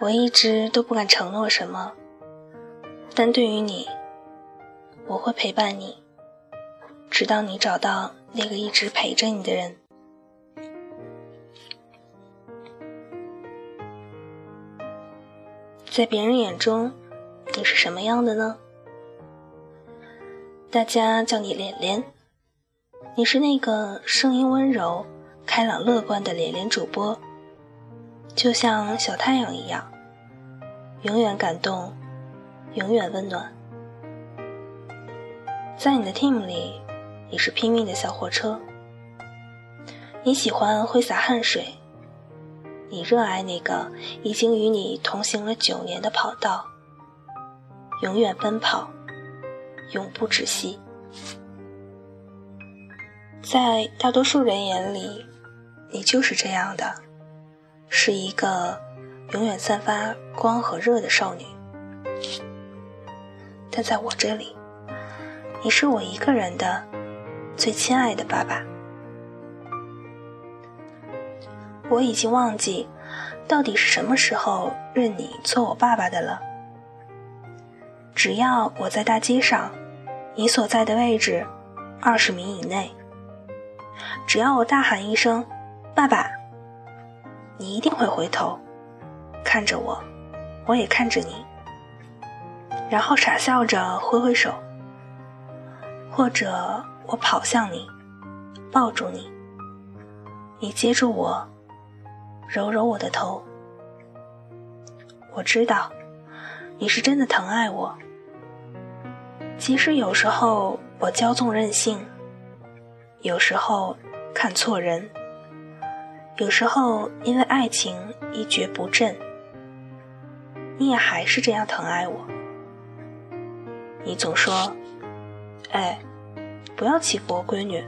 我一直都不敢承诺什么，但对于你，我会陪伴你，直到你找到那个一直陪着你的人。在别人眼中，你是什么样的呢？大家叫你连连，你是那个声音温柔、开朗乐观的连连主播，就像小太阳一样，永远感动，永远温暖。在你的 team 里，你是拼命的小火车，你喜欢挥洒汗水。你热爱那个已经与你同行了九年的跑道，永远奔跑，永不止息。在大多数人眼里，你就是这样的，是一个永远散发光和热的少女。但在我这里，你是我一个人的最亲爱的爸爸。我已经忘记，到底是什么时候认你做我爸爸的了。只要我在大街上，你所在的位置二十米以内，只要我大喊一声“爸爸”，你一定会回头看着我，我也看着你，然后傻笑着挥挥手，或者我跑向你，抱住你，你接住我。揉揉我的头，我知道你是真的疼爱我。即使有时候我骄纵任性，有时候看错人，有时候因为爱情一蹶不振，你也还是这样疼爱我。你总说：“哎，不要欺负我闺女。”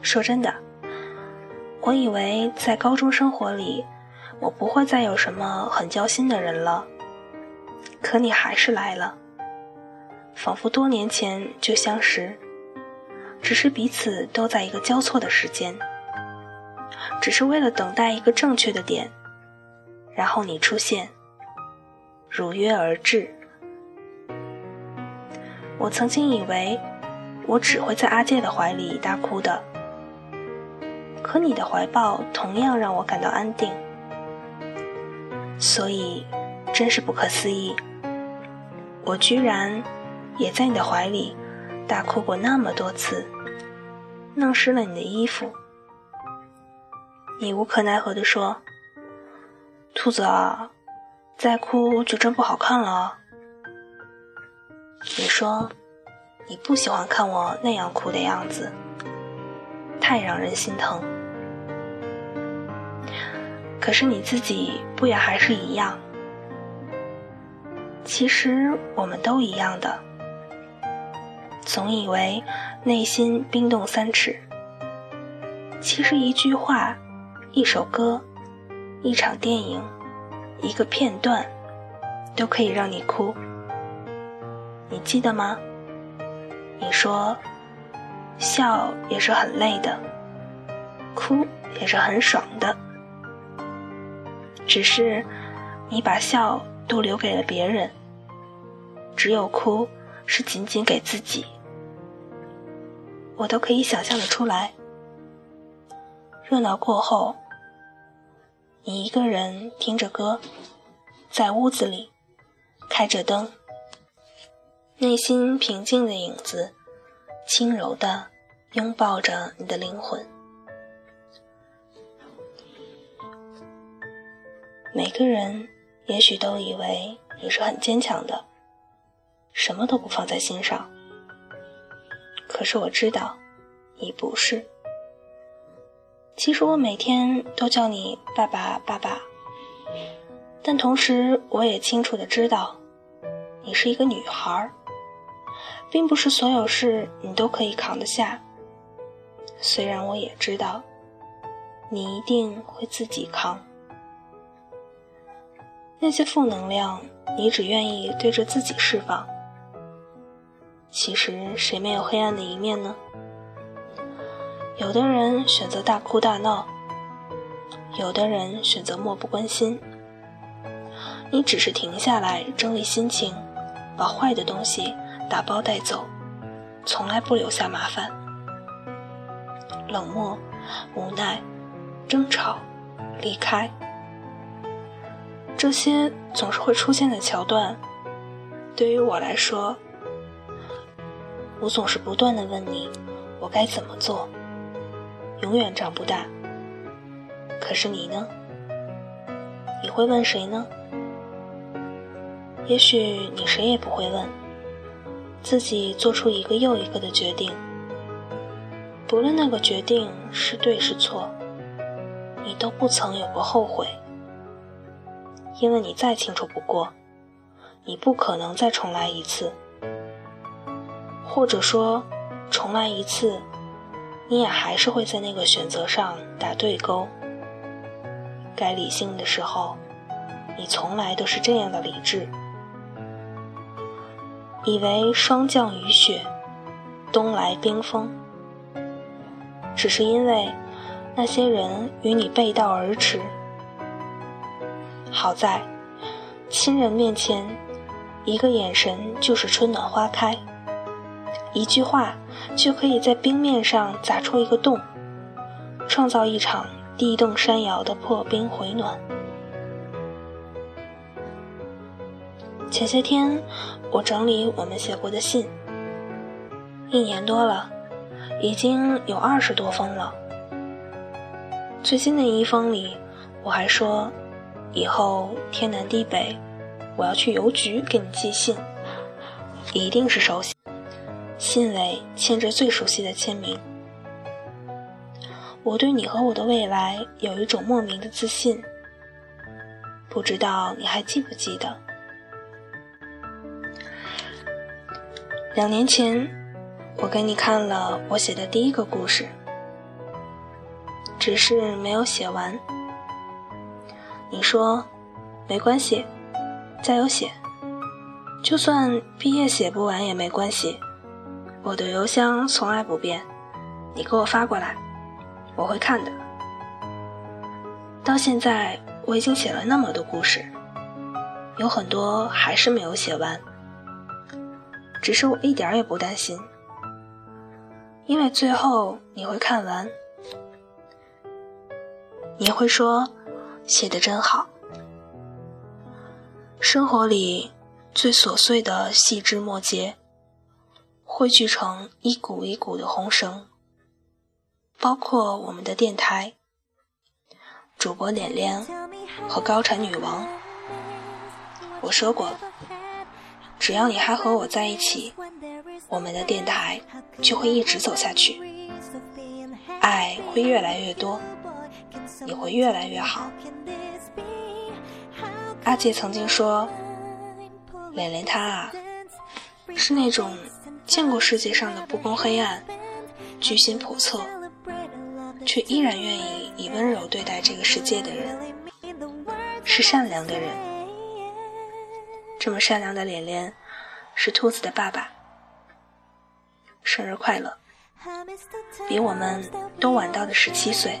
说真的。我以为在高中生活里，我不会再有什么很交心的人了。可你还是来了，仿佛多年前就相识，只是彼此都在一个交错的时间，只是为了等待一个正确的点，然后你出现，如约而至。我曾经以为，我只会在阿介的怀里大哭的。可你的怀抱同样让我感到安定，所以真是不可思议，我居然也在你的怀里大哭过那么多次，弄湿了你的衣服。你无可奈何地说：“兔子啊，再哭就真不好看了。”你说你不喜欢看我那样哭的样子。太让人心疼，可是你自己不也还是一样？其实我们都一样的，总以为内心冰冻三尺，其实一句话、一首歌、一场电影、一个片段，都可以让你哭。你记得吗？你说。笑也是很累的，哭也是很爽的。只是你把笑都留给了别人，只有哭是仅仅给自己。我都可以想象的出来。热闹过后，你一个人听着歌，在屋子里开着灯，内心平静的影子。轻柔的拥抱着你的灵魂。每个人也许都以为你是很坚强的，什么都不放在心上。可是我知道，你不是。其实我每天都叫你爸爸爸爸，但同时我也清楚的知道，你是一个女孩。并不是所有事你都可以扛得下，虽然我也知道，你一定会自己扛。那些负能量，你只愿意对着自己释放。其实谁没有黑暗的一面呢？有的人选择大哭大闹，有的人选择漠不关心。你只是停下来整理心情，把坏的东西打包带走，从来不留下麻烦。冷漠、无奈、争吵、离开，这些总是会出现的桥段。对于我来说，我总是不断的问你，我该怎么做？永远长不大。可是你呢？你会问谁呢？也许你谁也不会问，自己做出一个又一个的决定，不论那个决定是对是错，你都不曾有过后悔，因为你再清楚不过，你不可能再重来一次，或者说，重来一次，你也还是会在那个选择上打对勾。该理性的时候，你从来都是这样的理智。以为霜降雨雪，冬来冰封，只是因为那些人与你背道而驰。好在亲人面前，一个眼神就是春暖花开，一句话就可以在冰面上砸出一个洞，创造一场地动山摇的破冰回暖。前些天，我整理我们写过的信，一年多了，已经有二十多封了。最新的一封里，我还说，以后天南地北，我要去邮局给你寄信，一定是手写，信尾签着最熟悉的签名。我对你和我的未来有一种莫名的自信，不知道你还记不记得？两年前，我给你看了我写的第一个故事，只是没有写完。你说没关系，加油写，就算毕业写不完也没关系。我的邮箱从来不变，你给我发过来，我会看的。到现在，我已经写了那么多故事，有很多还是没有写完。只是我一点也不担心，因为最后你会看完，你会说写的真好。生活里最琐碎的细枝末节，汇聚成一股一股的红绳，包括我们的电台，主播脸脸和高产女王。我说过。只要你还和我在一起，我们的电台就会一直走下去，爱会越来越多，你会越来越好。阿杰曾经说，脸脸她啊，是那种见过世界上的不公黑暗、居心叵测，却依然愿意以温柔对待这个世界的人，是善良的人。这么善良的脸脸，是兔子的爸爸。生日快乐！比我们都晚到的十七岁。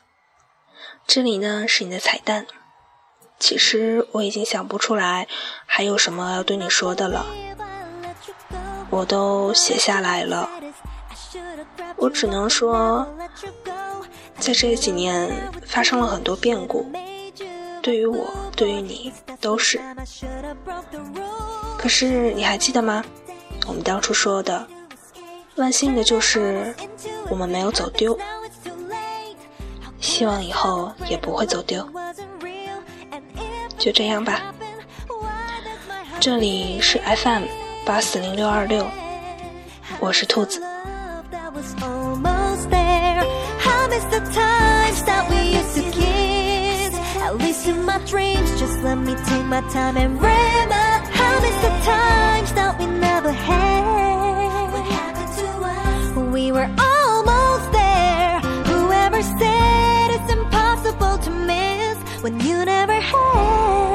这里呢是你的彩蛋。其实我已经想不出来还有什么要对你说的了。我都写下来了，我只能说，在这几年发生了很多变故，对于我，对于你都是。可是你还记得吗？我们当初说的，万幸的就是我们没有走丢，希望以后也不会走丢。就这样吧，这里是 FM。八四零六二六，我是兔子。At least in my dreams, just let me take my time and remember how miss the times that we never had. What happened to to miss when you never had.